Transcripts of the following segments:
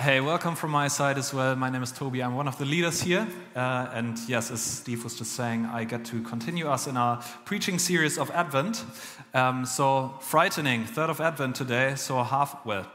Hey, welcome from my side as well. My name is Toby. I'm one of the leaders here. Uh, and yes, as Steve was just saying, I get to continue us in our preaching series of Advent. Um, so, frightening, third of Advent today. So, half, well,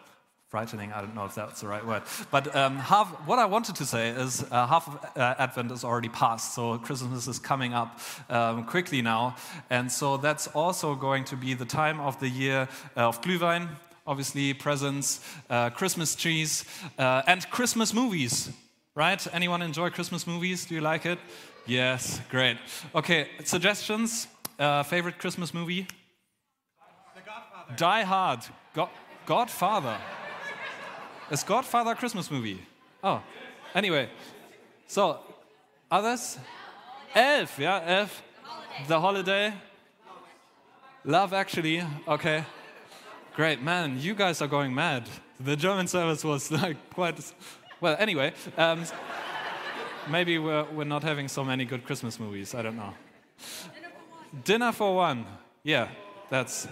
frightening, I don't know if that's the right word. But um, half, what I wanted to say is uh, half of uh, Advent is already past. So, Christmas is coming up um, quickly now. And so, that's also going to be the time of the year uh, of Glühwein obviously presents, uh, Christmas trees, uh, and Christmas movies. Right? Anyone enjoy Christmas movies? Do you like it? Yes, great. Okay, suggestions? Uh, favorite Christmas movie? The Godfather. Die Hard. Go Godfather. Is Godfather a Christmas movie? Oh, anyway. So, others? Elf, yeah, Elf. The Holiday. Love Actually, okay. Great, man, you guys are going mad. The German service was like quite. Well, anyway, um, maybe we're, we're not having so many good Christmas movies. I don't know. Dinner for one. Dinner for one. Yeah, that's.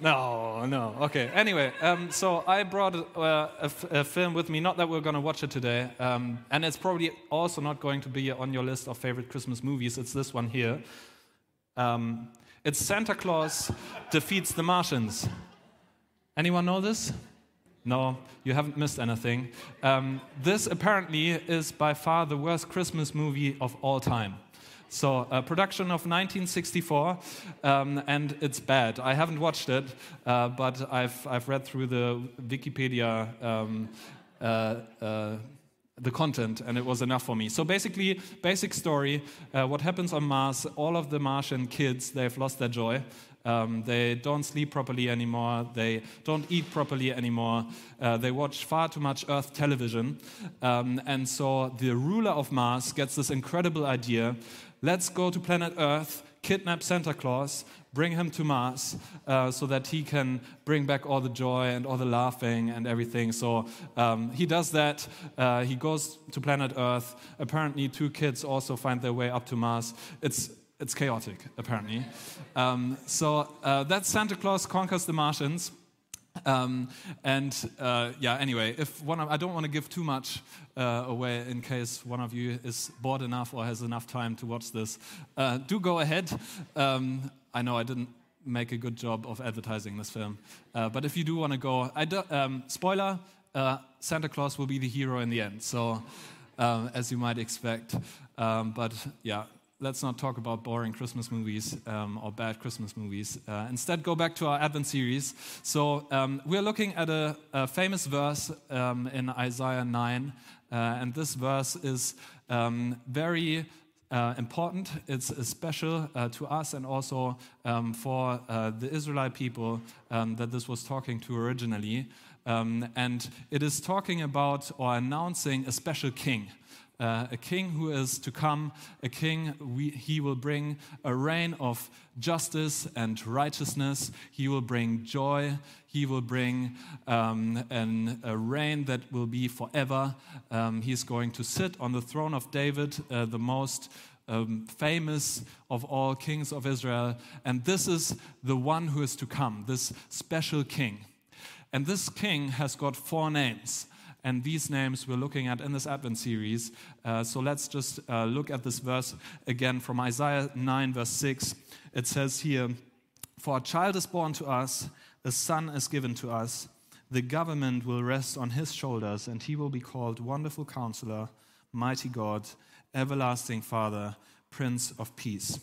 No, no. Okay. Anyway, um, so I brought uh, a, film with me. Not that we're going to watch it today, um, and it's probably also not going to be on your list of favorite Christmas movies. It's this one here. Um, it's Santa Claus defeats the Martians. Anyone know this? No, you haven't missed anything. Um, this apparently is by far the worst Christmas movie of all time. So, a production of 1964, um, and it's bad. I haven't watched it, uh, but I've, I've read through the Wikipedia, um, uh, uh, the content, and it was enough for me. So, basically, basic story uh, what happens on Mars, all of the Martian kids, they've lost their joy. Um, they don't sleep properly anymore. They don't eat properly anymore. Uh, they watch far too much Earth television. Um, and so the ruler of Mars gets this incredible idea let's go to planet Earth, kidnap Santa Claus, bring him to Mars uh, so that he can bring back all the joy and all the laughing and everything. So um, he does that. Uh, he goes to planet Earth. Apparently, two kids also find their way up to Mars. It's it's chaotic, apparently. Um, so uh, that's Santa Claus conquers the Martians. Um, and uh, yeah, anyway, if one of, I don't want to give too much uh, away in case one of you is bored enough or has enough time to watch this. Uh, do go ahead. Um, I know I didn't make a good job of advertising this film, uh, but if you do want to go, I do, um, spoiler: uh, Santa Claus will be the hero in the end. So, um, as you might expect, um, but yeah, let's not talk about boring Christmas movies um, or bad Christmas movies. Uh, instead, go back to our Advent series. So, um, we're looking at a, a famous verse um, in Isaiah 9, uh, and this verse is um, very uh, important. It's special uh, to us and also um, for uh, the Israelite people um, that this was talking to originally. and it is talking about or announcing a special king uh, a king who is to come, a king, we, he will bring a reign of justice and righteousness. He will bring joy. He will bring um, an, a reign that will be forever. Um, he's going to sit on the throne of David, uh, the most um, famous of all kings of Israel. And this is the one who is to come, this special king. And this king has got four names. And these names we're looking at in this Advent series. Uh, so let's just uh, look at this verse again from Isaiah 9, verse 6. It says here, For a child is born to us, a son is given to us. The government will rest on his shoulders, and he will be called Wonderful Counselor, Mighty God, Everlasting Father, Prince of Peace.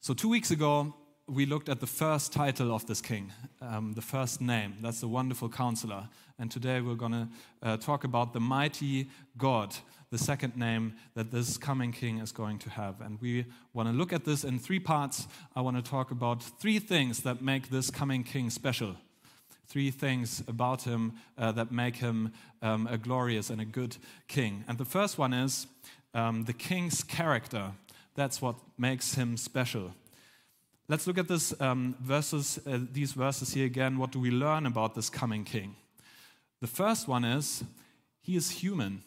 So, two weeks ago, we looked at the first title of this king, um, the first name. That's the wonderful counselor. And today we're going to uh, talk about the mighty God, the second name that this coming king is going to have. And we want to look at this in three parts. I want to talk about three things that make this coming king special. Three things about him uh, that make him um, a glorious and a good king. And the first one is um, the king's character. That's what makes him special. Let's look at this um, verses, uh, these verses here again. What do we learn about this coming king? The first one is he is human.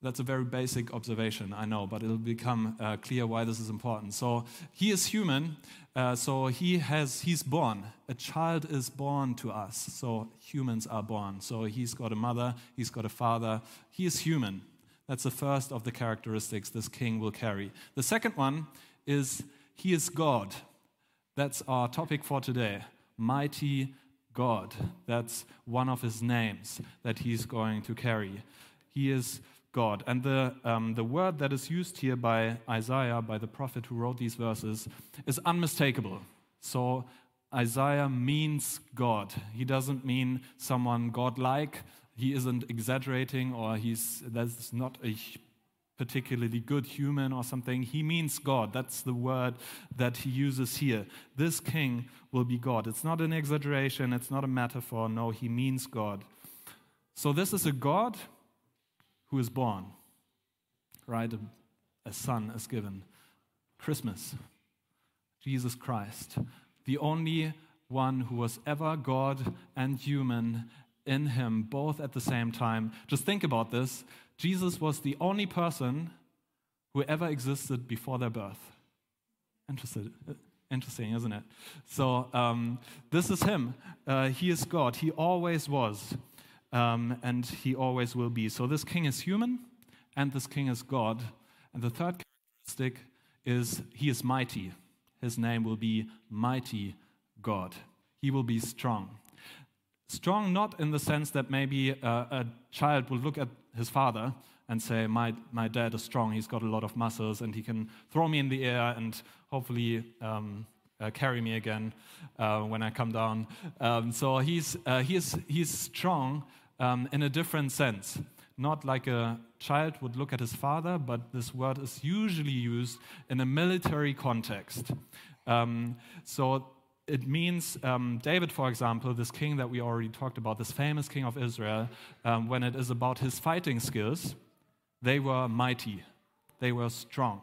That's a very basic observation, I know, but it'll become uh, clear why this is important. So he is human, uh, so he has he's born. A child is born to us. So humans are born. So he's got a mother, he's got a father. He is human. That's the first of the characteristics this king will carry. The second one is he is God. That's our topic for today. Mighty God. That's one of his names that he's going to carry. He is God. And the, um, the word that is used here by Isaiah, by the prophet who wrote these verses, is unmistakable. So Isaiah means God. He doesn't mean someone godlike. He isn't exaggerating or he's that's not a particularly good human or something. He means God. That's the word that he uses here. This king will be God. It's not an exaggeration, it's not a metaphor. No, he means God. So this is a God who is born, right? A, son is given. Christmas, Jesus Christ, the only one who was ever God and human in him, both at the same time. Just think about this. Jesus was the only person who ever existed before their birth. Interesting, interesting isn't it? So, um, this is him. Uh, he is God. He always was um, and he always will be. So this king is human, and this king is God. And the third characteristic is he is mighty. His name will be Mighty God. He will be strong. Strong, not in the sense that maybe a, a child will look at his father and say, my, my dad is strong, he's got a lot of muscles, and he can throw me in the air and hopefully um, uh, carry me again uh, when I come down. Um, so he's, uh, he he's strong, um, in a different sense. Not like a child would look at his father, but this word is usually used in a military context. Um, so it means um, David, for example, this king that we already talked about, this famous king of Israel, um, when it is about his fighting skills, they were mighty, they were strong.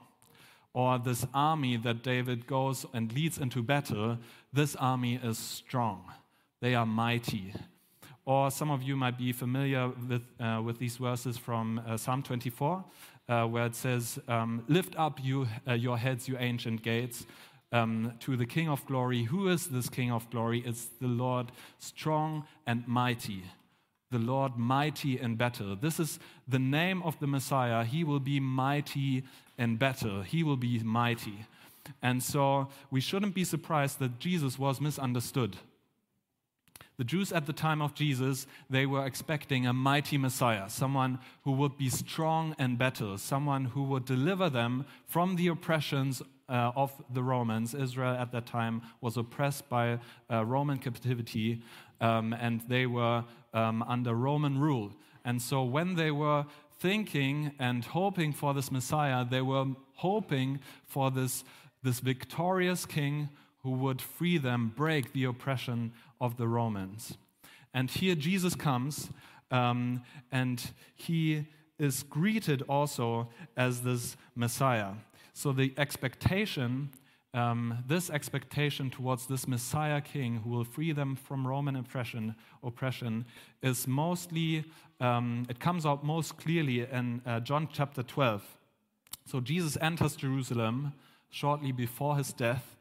Or this army that David goes and leads into battle, this army is strong, they are mighty. Or some of you might be familiar with, uh, with these verses from uh, Psalm 24, uh, where it says, um, Lift up you, uh, your heads, you ancient gates, um, to the King of glory. Who is this King of glory? It's the Lord strong and mighty. The Lord mighty in battle. This is the name of the Messiah. He will be mighty in battle. He will be mighty. And so we shouldn't be surprised that Jesus was misunderstood the Jews at the time of Jesus, they were expecting a mighty Messiah, someone who would be strong in battle, someone who would deliver them from the oppressions uh, of the Romans. Israel at that time was oppressed by uh, Roman captivity, um, and they were um, under Roman rule. And so when they were thinking and hoping for this Messiah, they were hoping for this, this victorious king who would free them, break the oppression of the Romans. And here Jesus comes, um, and he is greeted also as this Messiah. So the expectation, um, this expectation towards this Messiah King who will free them from Roman oppression, oppression is mostly, um, it comes out most clearly in uh, John chapter 12. So Jesus enters Jerusalem shortly before his death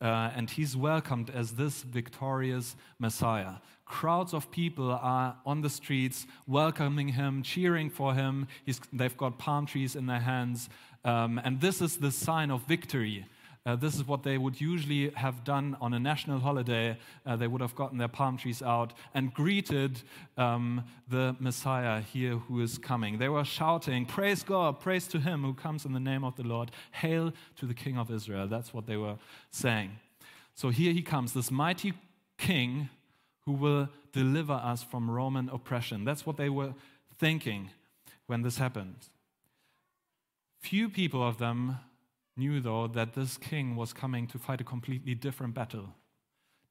uh, and he's welcomed as this victorious Messiah. Crowds of people are on the streets welcoming him, cheering for him. He's, they've got palm trees in their hands. Um, and this is the sign of victory. Uh, this is what they would usually have done on a national holiday. Uh, they would have gotten their palm trees out and greeted um, the Messiah here who is coming. They were shouting, Praise God, praise to him who comes in the name of the Lord, hail to the King of Israel. That's what they were saying. So here he comes, this mighty king who will deliver us from Roman oppression. That's what they were thinking when this happened. Few people of them knew, though, that this king was coming to fight a completely different battle,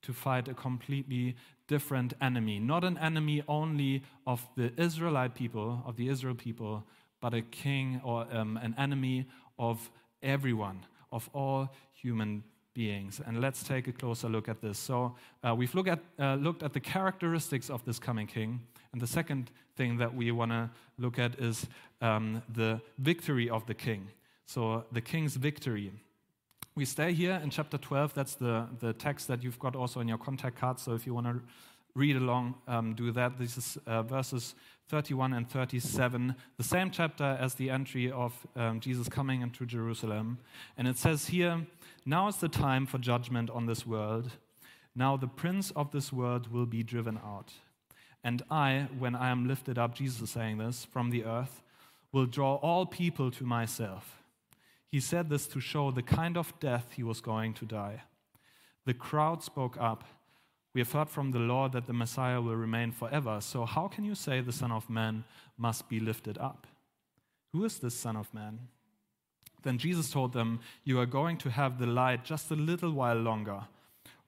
to fight a completely different enemy. Not an enemy only of the Israelite people, of the Israel people, but a king or um, an enemy of everyone, of all human beings. And let's take a closer look at this. So uh, we've look at, uh, looked at the characteristics of this coming king, And the second thing that we want to look at is um, the victory of the king. So, the king's victory. We stay here in chapter 12. That's the, the text that you've got also in your contact card. So, if you want to read along, um, do that. This is uh, verses 31 and 37, the same chapter as the entry of um, Jesus coming into Jerusalem. And it says here, Now is the time for judgment on this world. Now the prince of this world will be driven out. And I, when I am lifted up, Jesus is saying this, from the earth, will draw all people to myself. He said this to show the kind of death he was going to die. The crowd spoke up. We have heard from the Lord that the Messiah will remain forever. So, how can you say the Son of Man must be lifted up? Who is this Son of Man? Then Jesus told them, You are going to have the light just a little while longer.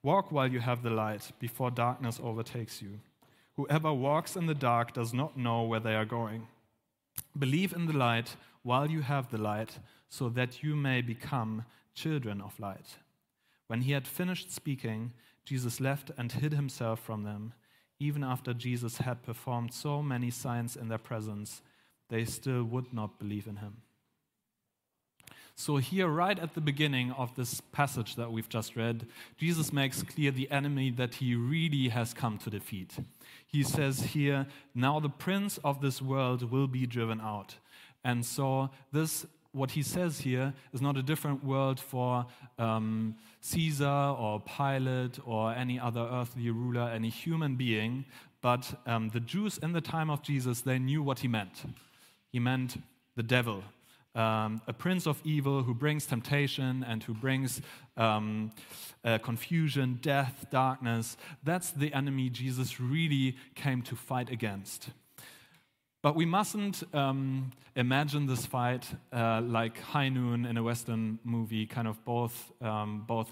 Walk while you have the light, before darkness overtakes you. Whoever walks in the dark does not know where they are going. Believe in the light while you have the light, so that you may become children of light. When he had finished speaking, Jesus left and hid himself from them. Even after Jesus had performed so many signs in their presence, they still would not believe in him. So, here, right at the beginning of this passage that we've just read, Jesus makes clear the enemy that he really has come to defeat. He says here, Now the prince of this world will be driven out. And so, this what he says here is not a different world for um, Caesar or Pilate or any other earthly ruler, any human being, but um, the Jews in the time of Jesus, they knew what he meant. He meant the devil, um, a prince of evil who brings temptation and who brings um, uh, confusion, death, darkness. That's the enemy Jesus really came to fight against. But we mustn't um, imagine this fight uh, like High Noon in a Western movie, kind of both, um, both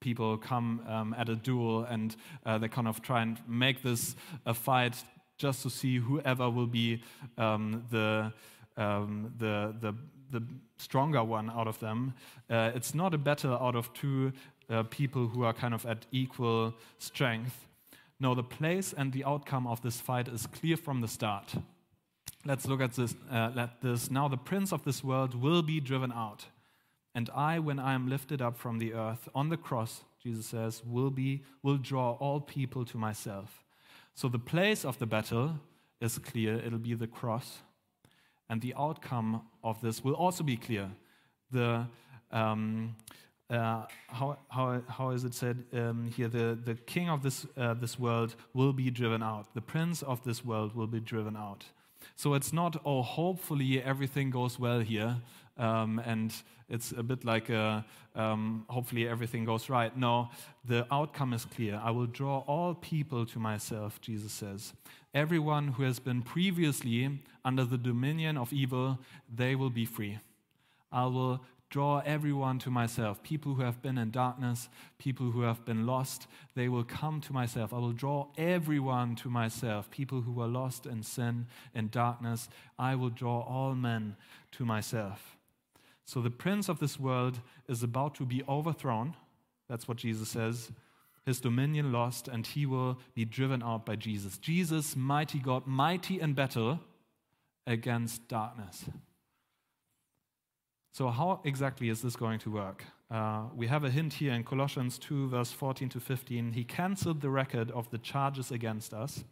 people come um, at a duel and uh, they kind of try and make this a fight just to see whoever will be um, the, um, the, the, the, stronger one out of them. Uh, it's not a battle out of two uh, people who are kind of at equal strength. No, the place and the outcome of this fight is clear from the start. Let's look at this, uh, let this. Now the prince of this world will be driven out. And I, when I am lifted up from the earth on the cross, Jesus says, will be will draw all people to myself. So the place of the battle is clear. It'll be the cross. And the outcome of this will also be clear. The um, uh, how, how, how is it said um, here? The, the king of this, uh, this world will be driven out. The prince of this world will be driven out. So it's not, oh, hopefully everything goes well here. Um, and it's a bit like a, um, hopefully everything goes right. No, the outcome is clear. I will draw all people to myself, Jesus says. Everyone who has been previously under the dominion of evil, they will be free. I will draw everyone to myself. People who have been in darkness, people who have been lost, they will come to myself. I will draw everyone to myself. People who are lost in sin in darkness, I will draw all men to myself. So the prince of this world is about to be overthrown. That's what Jesus says. His dominion lost, and he will be driven out by Jesus. Jesus, mighty God, mighty in battle against darkness. So, how exactly is this going to work? Uh, we have a hint here in Colossians 2, verse 14 to 15. He canceled the record of the charges against us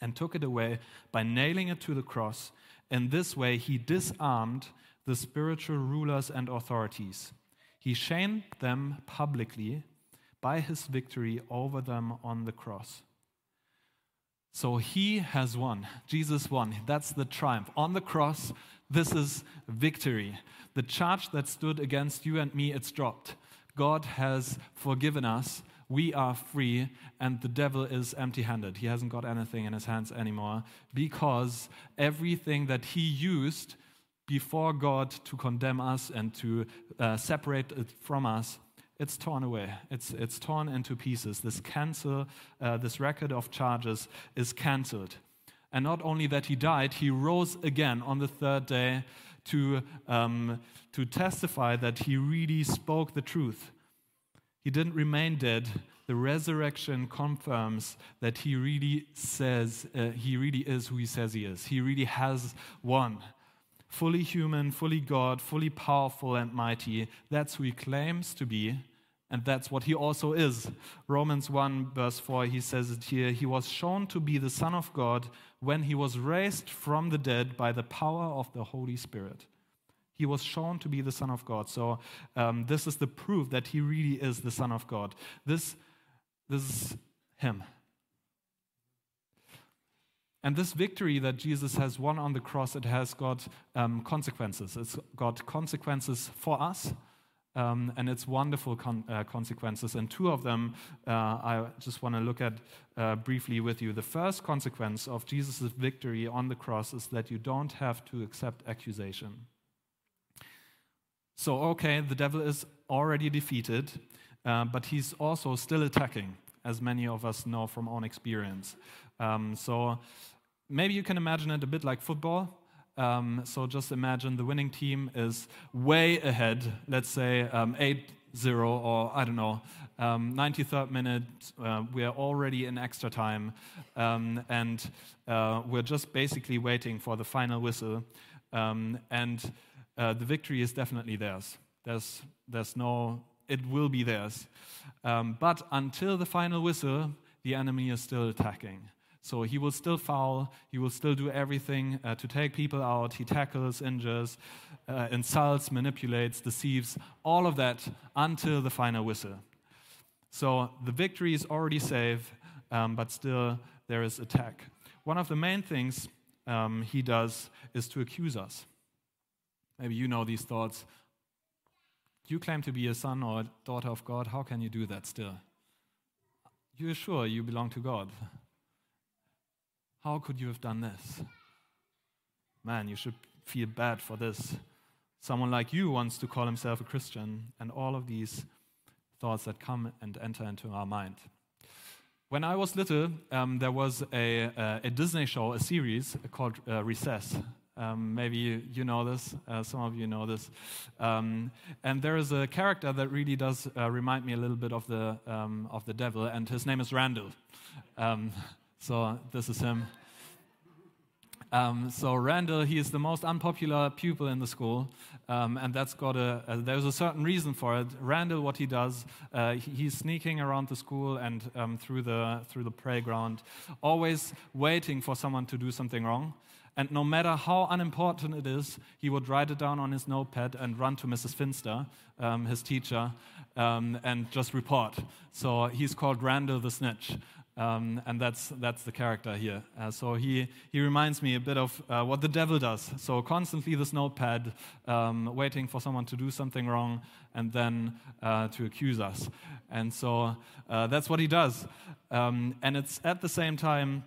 and took it away by nailing it to the cross. In this way, he disarmed the spiritual rulers and authorities. He shamed them publicly by his victory over them on the cross. So he has won. Jesus won. That's the triumph. On the cross, this is victory. The charge that stood against you and me, it's dropped. God has forgiven us. We are free, and the devil is empty handed. He hasn't got anything in his hands anymore because everything that he used before God to condemn us and to uh, separate it from us, it's torn away. It's, it's torn into pieces. This cancel, uh, this record of charges is cancelled. And not only that he died, he rose again on the third day to, um, to testify that he really spoke the truth. He didn't remain dead the resurrection confirms that he really says, uh, he really is who he says he is. He really has won. Fully human, fully God, fully powerful and mighty. That's who he claims to be, and that's what he also is. Romans 1, verse 4, he says it here He was shown to be the Son of God when he was raised from the dead by the power of the Holy Spirit. He was shown to be the Son of God. So, um, this is the proof that he really is the Son of God. This, this is him. And this victory that Jesus has won on the cross, it has got um, consequences. It's got consequences for us, um, and it's wonderful con- uh, consequences. And two of them uh, I just want to look at uh, briefly with you. The first consequence of Jesus' victory on the cross is that you don't have to accept accusation. So, okay, the devil is already defeated, uh, but he's also still attacking, as many of us know from own experience. Um, so, maybe you can imagine it a bit like football. Um, so just imagine the winning team is way ahead, let's say um, 8 0 or I don't know, um, 93rd minute, uh, we're already in extra time, um, and uh, we're just basically waiting for the final whistle. Um, and uh, the victory is definitely theirs. There's, there's no, it will be theirs. Um, but until the final whistle, the enemy is still attacking. So he will still foul, he will still do everything uh, to take people out. He tackles, injures, uh, insults, manipulates, deceives, all of that until the final whistle. So the victory is already safe, um, but still there is attack. One of the main things um, he does is to accuse us. Maybe you know these thoughts. You claim to be a son or a daughter of God. How can you do that still? You're sure you belong to God. How could you have done this? Man, you should feel bad for this. Someone like you wants to call himself a Christian, and all of these thoughts that come and enter into our mind. When I was little, um, there was a, a, a, Disney show, a series called uh, Recess. Um, maybe you, you, know this, uh, some of you know this. Um, and there is a character that really does uh, remind me a little bit of the, um, of the devil, and his name is Randall. Um, so this is him. Um, so Randall, he is the most unpopular pupil in the school, um, and that's got a, a, there's a certain reason for it. Randall, what he does, uh, he, he's sneaking around the school and um, through the through the playground, always waiting for someone to do something wrong. And no matter how unimportant it is, he would write it down on his notepad and run to Mrs. Finster, um, his teacher, um, and just report. So he's called Randall the Snitch. Um, and that's, that's the character here. Uh, so he, he reminds me a bit of uh, what the devil does. So constantly this notepad, um, waiting for someone to do something wrong and then uh, to accuse us. And so uh, that's what he does. Um, and it's at the same time,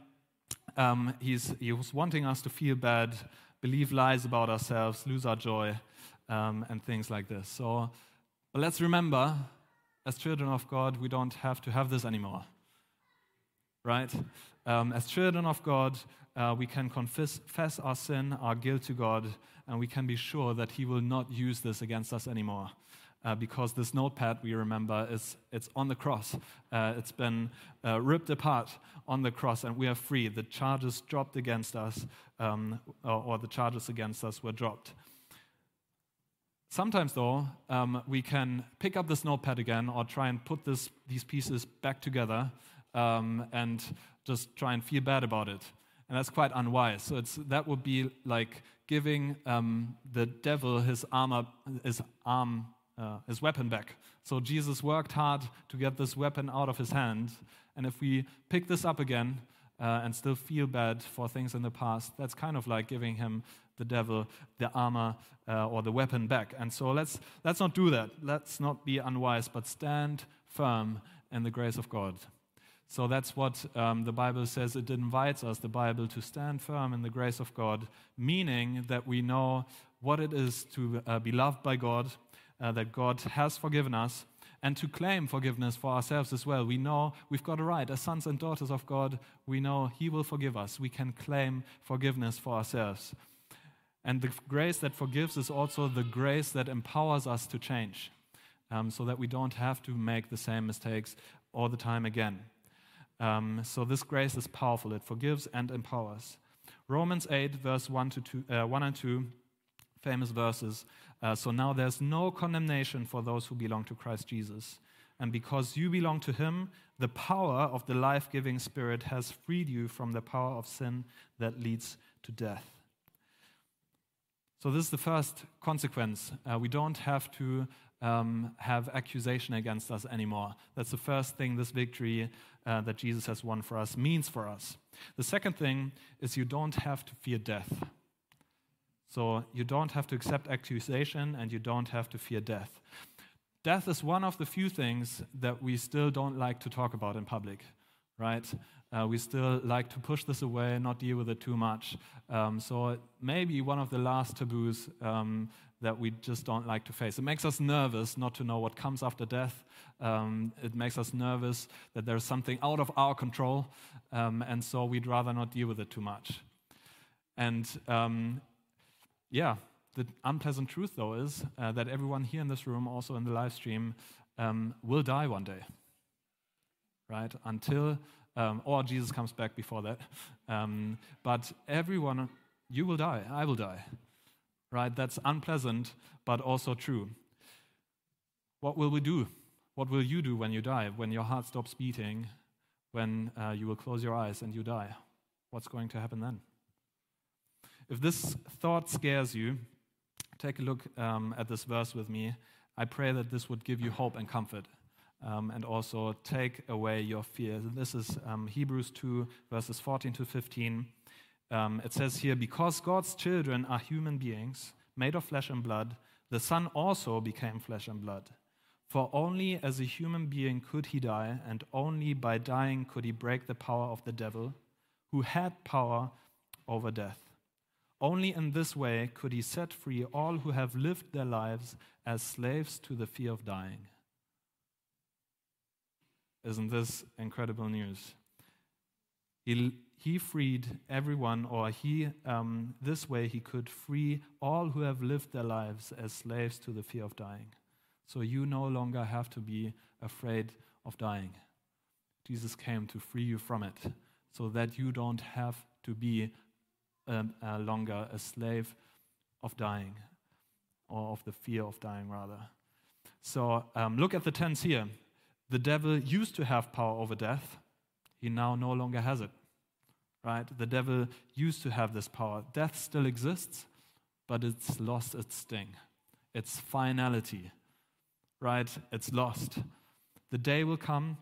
um, he's, he's wanting us to feel bad, believe lies about ourselves, lose our joy, um, and things like this. So let's remember, as children of God, we don't have to have this anymore right? Um, as children of God, uh, we can confess, confess our sin, our guilt to God, and we can be sure that He will not use this against us anymore. Uh, because this notepad we remember is it's on the cross. Uh, it's been uh, ripped apart on the cross, and we are free. The charges dropped against us, um, or, or, the charges against us were dropped. Sometimes, though, um, we can pick up this notepad again or try and put this, these pieces back together um, and just try and feel bad about it. And that's quite unwise. So it's, that would be like giving um, the devil his armor, his arm, uh, his weapon back. So Jesus worked hard to get this weapon out of his hand. And if we pick this up again uh, and still feel bad for things in the past, that's kind of like giving him the devil the armor uh, or the weapon back. And so let's, let's not do that. Let's not be unwise, but stand firm in the grace of God. So that's what um, the Bible says. It invites us, the Bible, to stand firm in the grace of God, meaning that we know what it is to uh, be loved by God, uh, that God has forgiven us, and to claim forgiveness for ourselves as well. We know we've got a right. As sons and daughters of God, we know He will forgive us. We can claim forgiveness for ourselves. And the grace that forgives is also the grace that empowers us to change. Um, so that we don't have to make the same mistakes all the time again. Um, so this grace is powerful. It forgives and empowers. Romans 8, verse 1, to 2, uh, 1 and 2, famous verses. Uh, so now there's no condemnation for those who belong to Christ Jesus. And because you belong to him, the power of the life giving Spirit has freed you from the power of sin that leads to death. So, this is the first consequence. Uh, we don't have to um, have accusation against us anymore. That's the first thing this victory uh, that Jesus has won for us means for us. The second thing is you don't have to fear death. So, you don't have to accept accusation and you don't have to fear death. Death is one of the few things that we still don't like to talk about in public, right? Uh, we still like to push this away, not deal with it too much. Um, so maybe one of the last taboos um, that we just don't like to face. It makes us nervous not to know what comes after death. Um, it makes us nervous that there's something out of our control, um, and so we'd rather not deal with it too much. And um, yeah, the unpleasant truth, though, is uh, that everyone here in this room, also in the live stream, um, will die one day. Right? Until um, or Jesus comes back before that. Um, but everyone, you will die, I will die. Right? That's unpleasant, but also true. What will we do? What will you do when you die, when your heart stops beating, when uh, you will close your eyes and you die? What's going to happen then? If this thought scares you, take a look um, at this verse with me. I pray that this would give you hope and comfort um, and also take away your fears. This is um, Hebrews 2, verses 14 to 15. Um, it says here, Because God's children are human beings, made of flesh and blood, the Son also became flesh and blood. For only as a human being could he die, and only by dying could he break the power of the devil, who had power over death. Only in this way could he set free all who have lived their lives as slaves to the fear of dying. Isn't this incredible news? He, he freed everyone, or he, um, this way, he could free all who have lived their lives as slaves to the fear of dying. So you no longer have to be afraid of dying. Jesus came to free you from it so that you don't have to be um, uh, longer a slave of dying or of the fear of dying, rather. So um, look at the tense here. The devil used to have power over death, he now no longer has it. Right? The devil used to have this power. Death still exists, but it's lost its sting, its finality. Right? It's lost. The day will come,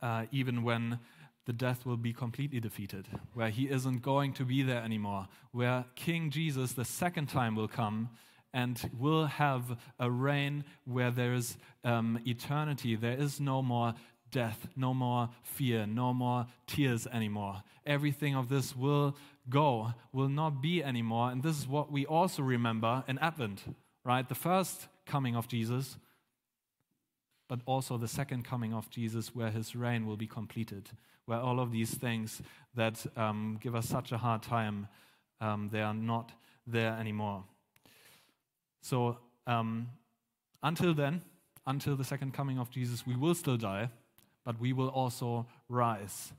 uh, even when the death will be completely defeated, where he isn't going to be there anymore, where King Jesus the second time will come and will have a reign where there is um, eternity. There is no more death, no more fear, no more tears anymore. Everything of this will go, will not be anymore. And this is what we also remember in Advent, right? The first coming of Jesus, but also the second coming of Jesus, where his reign will be completed, where all of these things that um, give us such a hard time, um, they are not there anymore. So um, until then, until the second coming of Jesus, we will still die, but we will also rise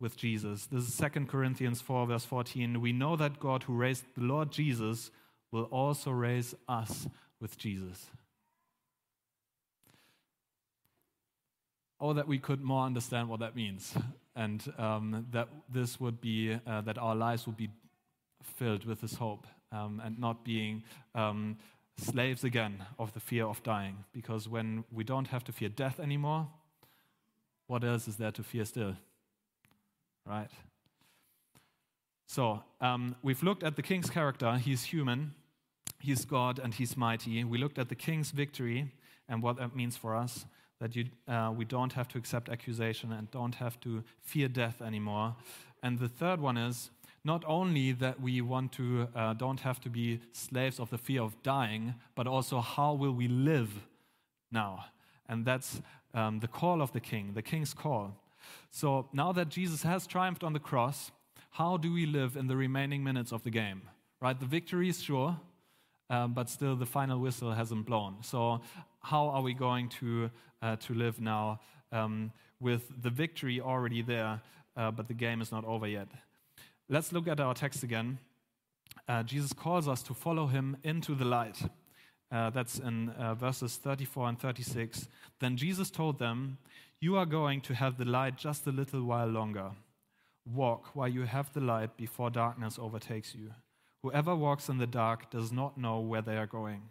with Jesus. This is 2 Corinthians 4, verse 14. We know that God who raised the Lord Jesus will also raise us with Jesus. Or that we could more understand what that means, and um, that this would be, uh, that our lives would be filled with this hope um, and not being um, slaves again of the fear of dying. Because when we don't have to fear death anymore, what else is there to fear still? Right? So, um, we've looked at the king's character. He's human, he's God, and he's mighty. We looked at the king's victory and what that means for us that you, uh, we don't have to accept accusation and don't have to fear death anymore. And the third one is not only that we want to uh, don't have to be slaves of the fear of dying, but also how will we live now? And that's um, the call of the king, the king's call. So now that Jesus has triumphed on the cross, how do we live in the remaining minutes of the game? Right, the victory is sure, um, but still the final whistle hasn't blown. So how are we going to uh, to live now? Um, with the victory already there, uh, but the game is not over yet. Let's look at our text again. Uh, Jesus calls us to follow him into the light. Uh, that's in uh, verses 34 and 36. Then Jesus told them, You are going to have the light just a little while longer. Walk while you have the light before darkness overtakes you. Whoever walks in the dark does not know where they are going.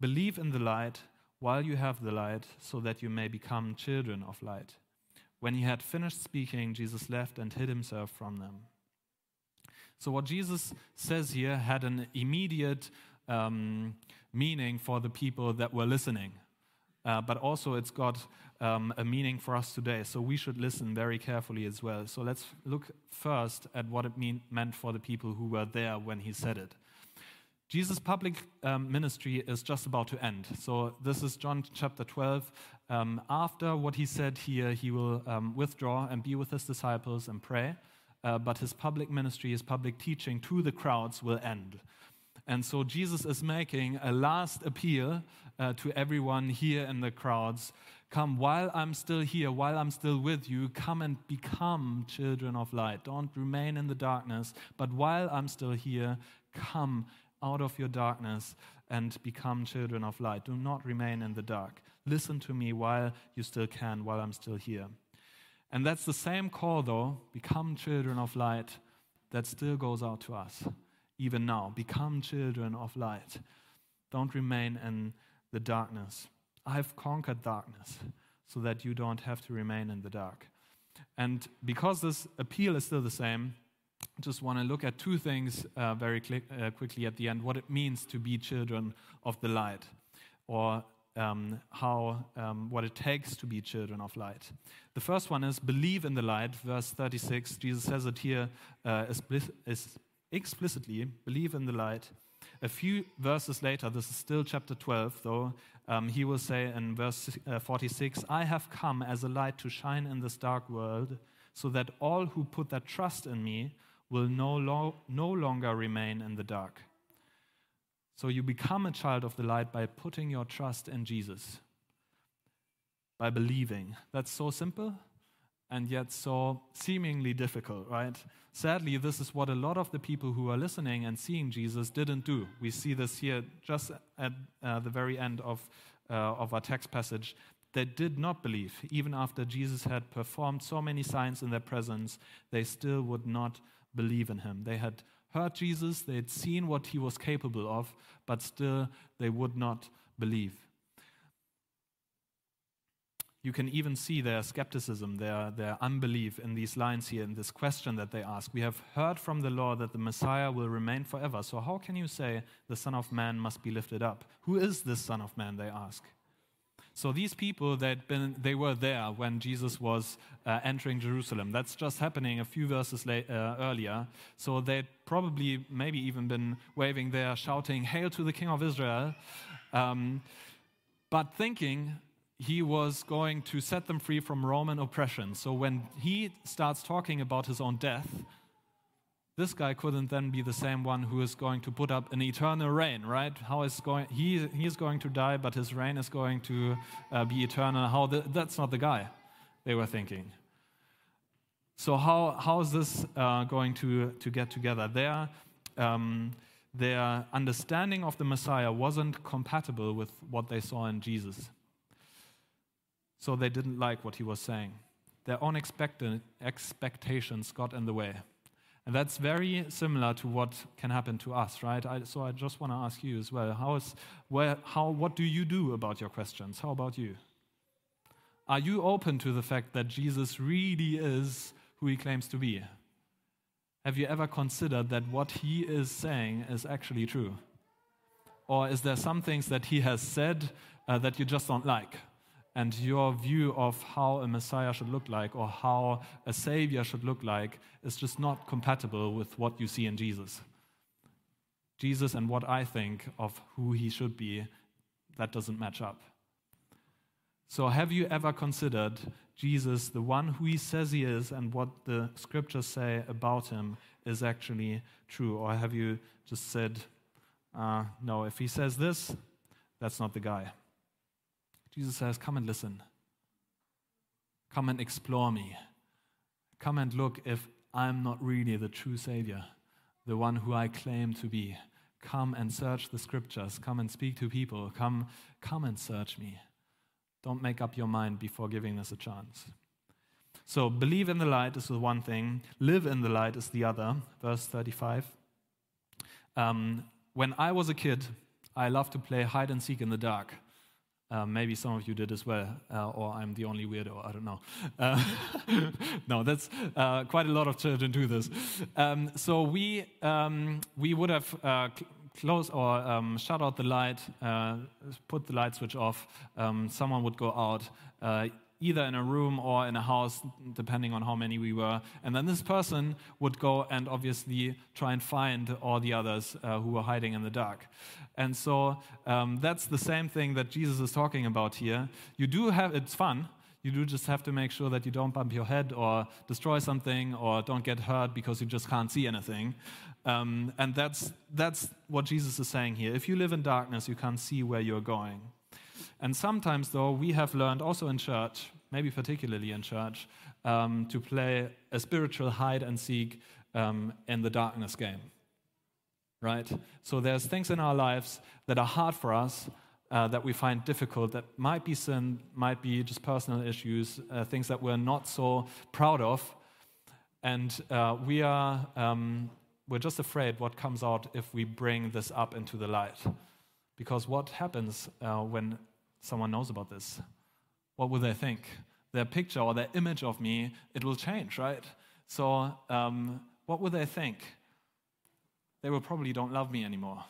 Believe in the light while you have the light, so that you may become children of light. When he had finished speaking, Jesus left and hid himself from them. So, what Jesus says here had an immediate um, meaning for the people that were listening, uh, but also it's got um, a meaning for us today. So, we should listen very carefully as well. So, let's look first at what it mean, meant for the people who were there when he said it. Jesus' public um, ministry is just about to end. So, this is John chapter 12. Um, after what he said here, he will um, withdraw and be with his disciples and pray uh, but his public ministry, his public teaching to the crowds will end. And so Jesus is making a last appeal uh, to everyone here in the crowds Come, while I'm still here, while I'm still with you, come and become children of light. Don't remain in the darkness, but while I'm still here, come out of your darkness and become children of light. Do not remain in the dark. Listen to me while you still can, while I'm still here. And that's the same call, though become children of light that still goes out to us, even now. Become children of light. Don't remain in the darkness. I've conquered darkness so that you don't have to remain in the dark. And because this appeal is still the same, I just want to look at two things uh, very uh, quickly at the end what it means to be children of the light, or um, how, um, what it takes to be children of light. The first one is believe in the light, verse 36. Jesus says it here uh, explicitly believe in the light. A few verses later, this is still chapter 12, though, um, he will say in verse uh, 46 I have come as a light to shine in this dark world, so that all who put their trust in me will no, lo- no longer remain in the dark. So you become a child of the light by putting your trust in Jesus, by believing. That's so simple and yet so seemingly difficult, right? Sadly, this is what a lot of the people who are listening and seeing Jesus didn't do. We see this here just at uh, the very end of, uh, of our text passage. They did not believe. Even after Jesus had performed so many signs in their presence, they still would not believe in him. They had heard Jesus, they had seen what he was capable of, but still they would not believe. You can even see their skepticism, their, their unbelief in these lines here, in this question that they ask. We have heard from the law that the Messiah will remain forever. So, how can you say the Son of Man must be lifted up? Who is this Son of Man? They ask. So these people that been they were there when Jesus was uh, entering Jerusalem. That's just happening a few verses late, uh, earlier. So they'd probably maybe even been waving there, shouting "Hail to the King of Israel," um, but thinking he was going to set them free from Roman oppression. So when he starts talking about his own death, this guy couldn't then be the same one who is going to put up an eternal reign, right? How is going? He he is going to die, but his reign is going to uh, be eternal. How the, that's not the guy they were thinking. So how how is this uh, going to to get together? Their um, their understanding of the Messiah wasn't compatible with what they saw in Jesus. So they didn't like what he was saying. Their own expectations got in the way. And that's very similar to what can happen to us, right? I, so I just want to ask you as well how is, where, how, what do you do about your questions? How about you? Are you open to the fact that Jesus really is who he claims to be? Have you ever considered that what he is saying is actually true? Or is there some things that he has said uh, that you just don't like? And your view of how a Messiah should look like or how a Savior should look like is just not compatible with what you see in Jesus. Jesus and what I think of who he should be, that doesn't match up. So, have you ever considered Jesus, the one who he says he is, and what the scriptures say about him is actually true? Or have you just said, uh, no, if he says this, that's not the guy? Jesus says, Come and listen. Come and explore me. Come and look if I'm not really the true Savior, the one who I claim to be. Come and search the scriptures. Come and speak to people. Come, come and search me. Don't make up your mind before giving this a chance. So, believe in the light is the one thing, live in the light is the other. Verse 35. Um, when I was a kid, I loved to play hide and seek in the dark. Uh, maybe some of you did as well, uh, or I'm the only weirdo, I don't know. Uh, no, that's uh, quite a lot of children do this. Um, so we, um, we would have uh, closed or um, shut out the light, put the light switch off. Um, someone would go out either in a room or in a house, depending on how many we were. And then this person would go and obviously try and find all the others uh, who were hiding in the dark. And so um, that's the same thing that Jesus is talking about here. You do have, it's fun. You do just have to make sure that you don't bump your head or destroy something or don't get hurt because you just can't see anything. Um, and that's, that's what Jesus is saying here. If you live in darkness, you can't see where you're going. And sometimes, though, we have learned also in church, maybe particularly in church, um, to play a spiritual hide and seek um, in the darkness game. Right? So there's things in our lives that are hard for us, uh, that we find difficult, that might be sin, might be just personal issues, uh, things that we're not so proud of. And uh, we are, um, we're just afraid what comes out if we bring this up into the light. Because what happens uh, when someone knows about this? What will they think? Their picture or their image of me, it will change, right? So, um, what will they think? They will probably don't love me anymore.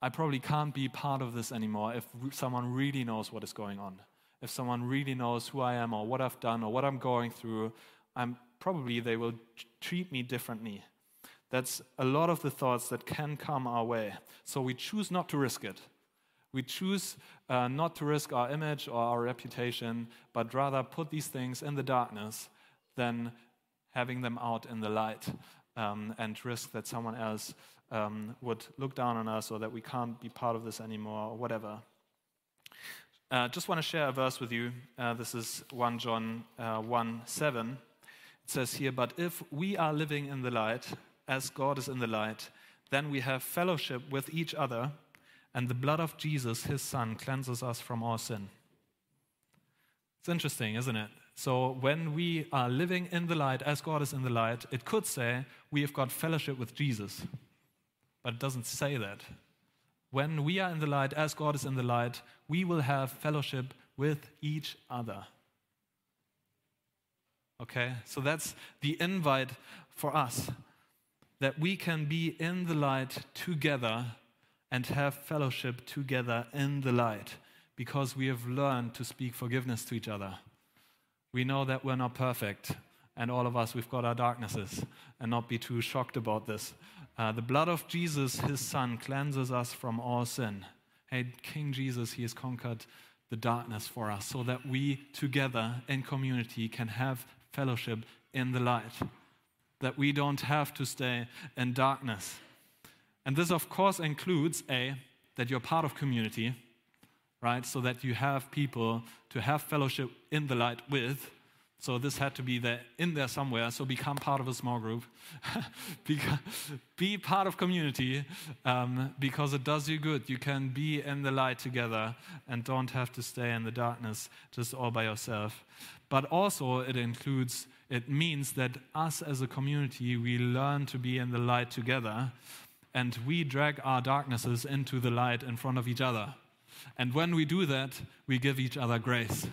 I probably can't be part of this anymore if someone really knows what is going on. If someone really knows who I am or what I've done or what I'm going through, I'm probably they will treat me differently. That's a lot of the thoughts that can come our way. So we choose not to risk it. We choose uh, not to risk our image or our reputation, but rather put these things in the darkness than having them out in the light um, and risk that someone else um, would look down on us or that we can't be part of this anymore or whatever. Uh, just want to share a verse with you. Uh, this is 1 John uh, 1 7. It says here, But if we are living in the light, as God is in the light, then we have fellowship with each other, and the blood of Jesus, his Son, cleanses us from all sin. It's interesting, isn't it? So, when we are living in the light as God is in the light, it could say we have got fellowship with Jesus, but it doesn't say that. When we are in the light as God is in the light, we will have fellowship with each other. Okay, so that's the invite for us that we can be in the light together and have fellowship together in the light because we have learned to speak forgiveness to each other. We know that we're not perfect, and all of us, we've got our darknesses, and not be too shocked about this. Uh, the blood of Jesus, his son, cleanses us from all sin. Hey, King Jesus, he has conquered the darkness for us so that we together in community can have fellowship in the light that we don't have to stay in darkness. And this, of course, includes A, that you're part of community, right? So that you have people to have fellowship in the light with. So this had to be there in there somewhere. So become part of a small group, be part of community um, because it does you good. You can be in the light together and don't have to stay in the darkness just all by yourself. But also it includes it means that us as a community, we learn to be in the light together and we drag our darknesses into the light in front of each other. And when we do that, we give each other grace.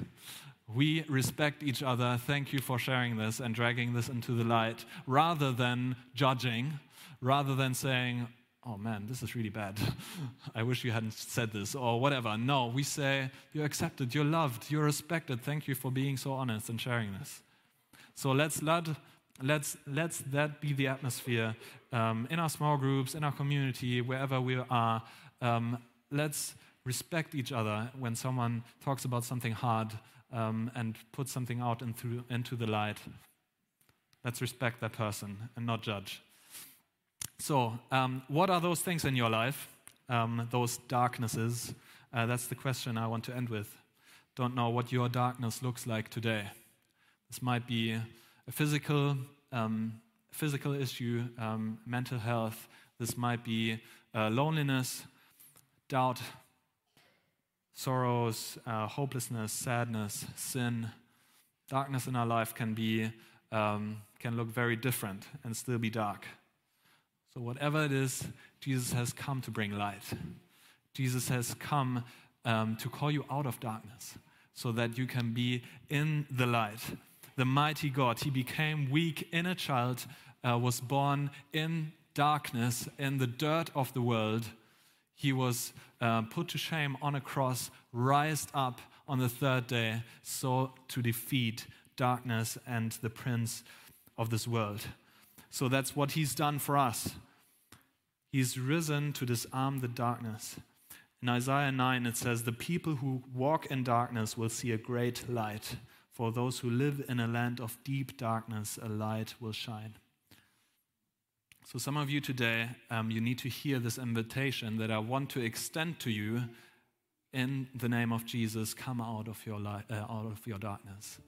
We respect each other. Thank you for sharing this and dragging this into the light rather than judging, rather than saying, oh man, this is really bad. I wish you hadn't said this or whatever. No, we say, you're accepted, you're loved, you're respected. Thank you for being so honest and sharing this. So let's let let's let's that be the atmosphere um, in our small groups, in our community, wherever we are. Um, let's respect each other when someone talks about something hard um, and puts something out into, into the light. Let's respect that person and not judge. So, um, what are those things in your life? Um, those darknesses? Uh, that's the question I want to end with. don't know what your darkness looks like today. This might be a physical, um, physical issue, um, mental health. This might be uh, loneliness, doubt, sorrows, uh, hopelessness, sadness, sin. Darkness in our life can be um, can look very different and still be dark. So whatever it is, Jesus has come to bring light. Jesus has come um, to call you out of darkness so that you can be in the light. The mighty God, He became weak in a child, uh, was born in darkness, in the dirt of the world. He was uh, put to shame on a cross, rised up on the third day, so to defeat darkness and the prince of this world. So that's what He's done for us. He's risen to disarm the darkness. In Isaiah 9, it says, The people who walk in darkness will see a great light. For those who live in a land of deep darkness, a light will shine. So, some of you today, um, you need to hear this invitation that I want to extend to you in the name of Jesus. Come out of your, uh, out of your darkness.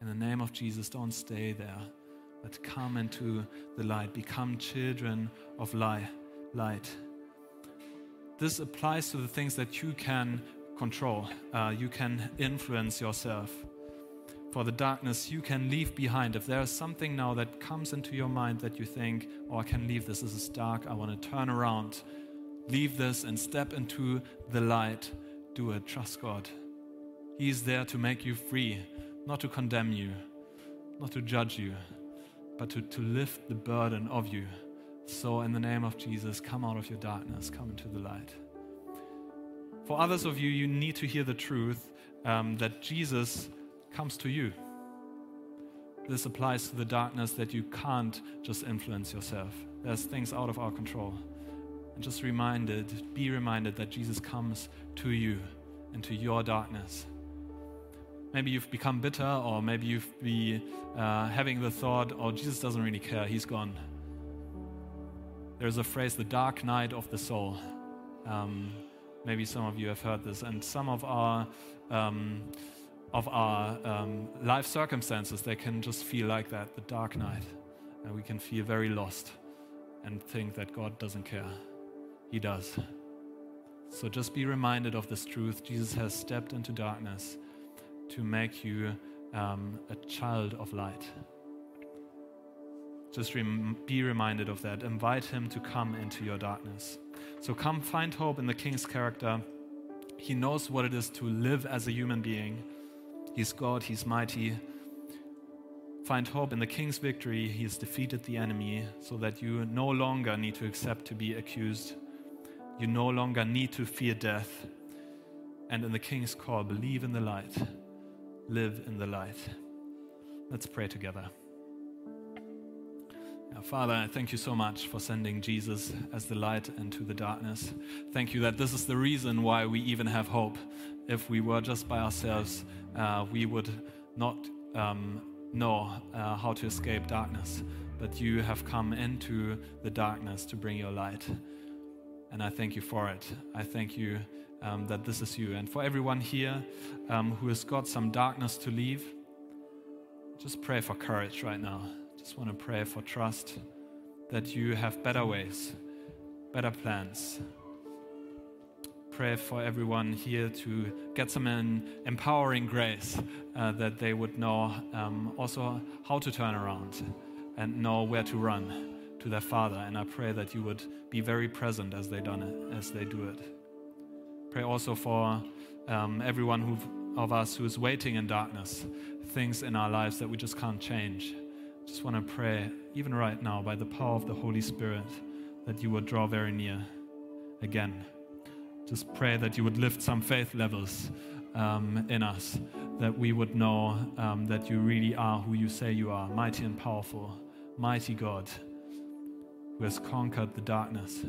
In the name of Jesus, don't stay there, but come into the light. Become children of light light. This applies to the things that you can control, uh, you can influence yourself. For the darkness, you can leave behind. If there is something now that comes into your mind that you think, oh, I can leave this, this is dark, I want to turn around, leave this and step into the light. Do it. Trust God. He is there to make you free, not to condemn you, not to judge you, but to, to lift the burden of you. So, in the name of Jesus, come out of your darkness, come into the light. For others of you, you need to hear the truth um, that Jesus comes to you. This applies to the darkness that you can't just influence yourself. There's things out of our control. And just reminded, be reminded that Jesus comes to you into your darkness. Maybe you've become bitter, or maybe you've been uh, having the thought, oh, Jesus doesn't really care, he's gone. There's a phrase, the dark night of the soul. Um, maybe some of you have heard this, and some of our um, of our um, life circumstances, they can just feel like that, the dark night, and we can feel very lost and think that God doesn't care. He does. So just be reminded of this truth. Jesus has stepped into darkness to make you um, a child of light. Just rem- be reminded of that. Invite him to come into your darkness. So come find hope in the king's character. He knows what it is to live as a human being. He's God, he's mighty. Find hope in the king's victory. He has defeated the enemy so that you no longer need to accept to be accused. You no longer need to fear death. And in the king's call, believe in the light, live in the light. Let's pray together. Father, I thank you so much for sending Jesus as the light into the darkness. Thank you that this is the reason why we even have hope. If we were just by ourselves, uh, we would not um, know uh, how to escape darkness. But you have come into the darkness to bring your light. And I thank you for it. I thank you um, that this is you. And for everyone here um, who has got some darkness to leave, just pray for courage right now just want to pray for trust that you have better ways, better plans. Pray for everyone here to get some empowering grace uh, that they would know um, also how to turn around and know where to run to their Father. And I pray that you would be very present as they done it, as they do it. Pray also for um, everyone who, of us who is waiting in darkness, things in our lives that we just can't change just want to pray, even right now, by the power of the Holy Spirit, that you would draw very near again. Just pray that you would lift some faith levels um, in us, that we would know um, that you really are who you say you are mighty and powerful, mighty God who has conquered the darkness.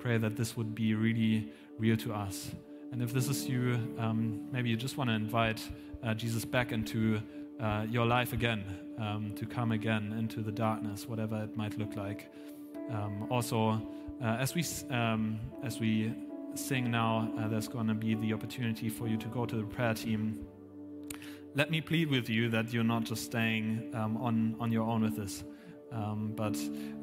Pray that this would be really real to us. And if this is you, um, maybe you just want to invite uh, Jesus back into uh, your life again, um, to come again into the darkness, whatever it might look like. Um, also, uh, as we um, as we sing now, uh, there's going to be the opportunity for you to go to the prayer team. Let me plead with you that you're not just staying um, on, on your own with this, um, but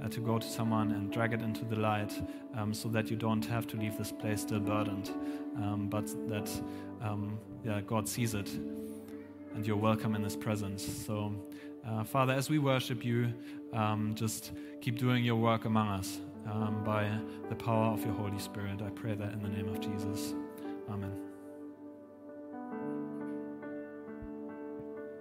uh, to go to someone and drag it into the light um, so that you don't have to leave this place still burdened, um, but that um, yeah, God sees it and you're welcome in His presence. So, uh, Father, as we worship you, um, just keep doing your work among us um, by the power of your Holy Spirit. I pray that in the name of Jesus. Amen.